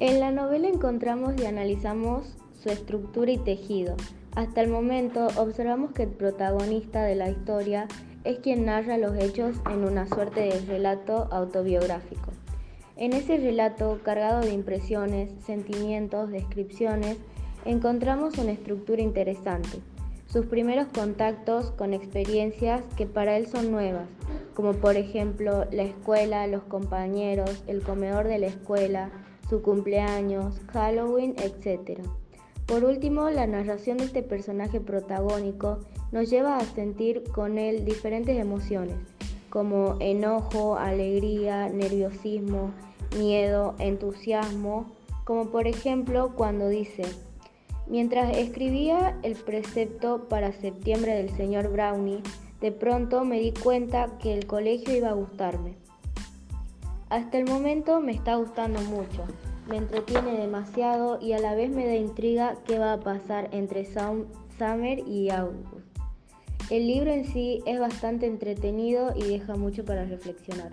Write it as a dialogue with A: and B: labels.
A: En la novela encontramos y analizamos su estructura y tejido. Hasta el momento observamos que el protagonista de la historia es quien narra los hechos en una suerte de relato autobiográfico. En ese relato, cargado de impresiones, sentimientos, descripciones, encontramos una estructura interesante. Sus primeros contactos con experiencias que para él son nuevas, como por ejemplo la escuela, los compañeros, el comedor de la escuela, su cumpleaños, Halloween, etc. Por último, la narración de este personaje protagónico nos lleva a sentir con él diferentes emociones, como enojo, alegría, nerviosismo, miedo, entusiasmo, como por ejemplo cuando dice, mientras escribía el precepto para septiembre del señor Brownie, de pronto me di cuenta que el colegio iba a gustarme. Hasta el momento me está gustando mucho me entretiene demasiado y a la vez me da intriga qué va a pasar entre Summer y August. El libro en sí es bastante entretenido y deja mucho para reflexionar.